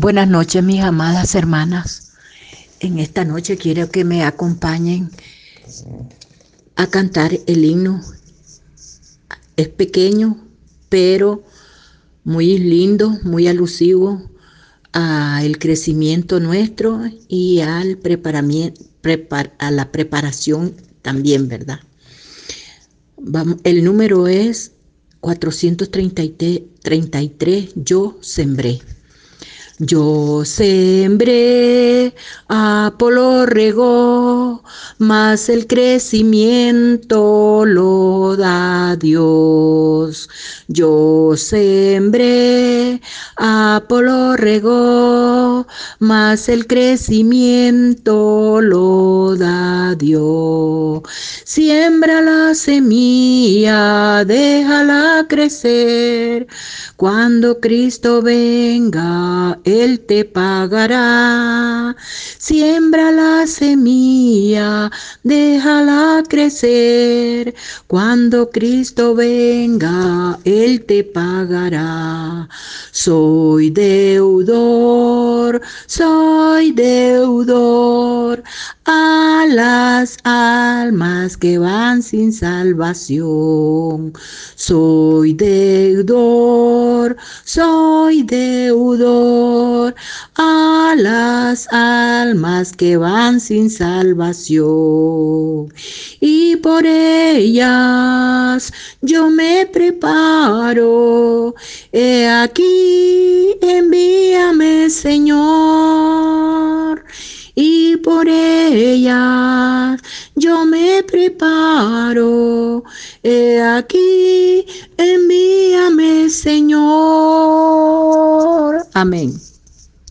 Buenas noches, mis amadas hermanas. En esta noche quiero que me acompañen a cantar el himno. Es pequeño, pero muy lindo, muy alusivo al crecimiento nuestro y al preparamiento, a la preparación también, ¿verdad? el número es 433, yo sembré. Yo sembré, Apolo regó, mas el crecimiento lo da Dios. Yo sembré, Apolo regó, mas el crecimiento lo da Dios. Siembra la semilla, déjala crecer. Cuando Cristo venga, Él te pagará. Siembra la semilla, déjala crecer. Cuando Cristo venga, Él te pagará. Soy deudor, soy deudor a las almas que van sin salvación. Soy deudor, soy deudor a las almas que van sin salvación. Y por ellas yo me preparo. He aquí, envíame, Señor por ellas yo me preparo. He aquí, envíame, Señor. Amén.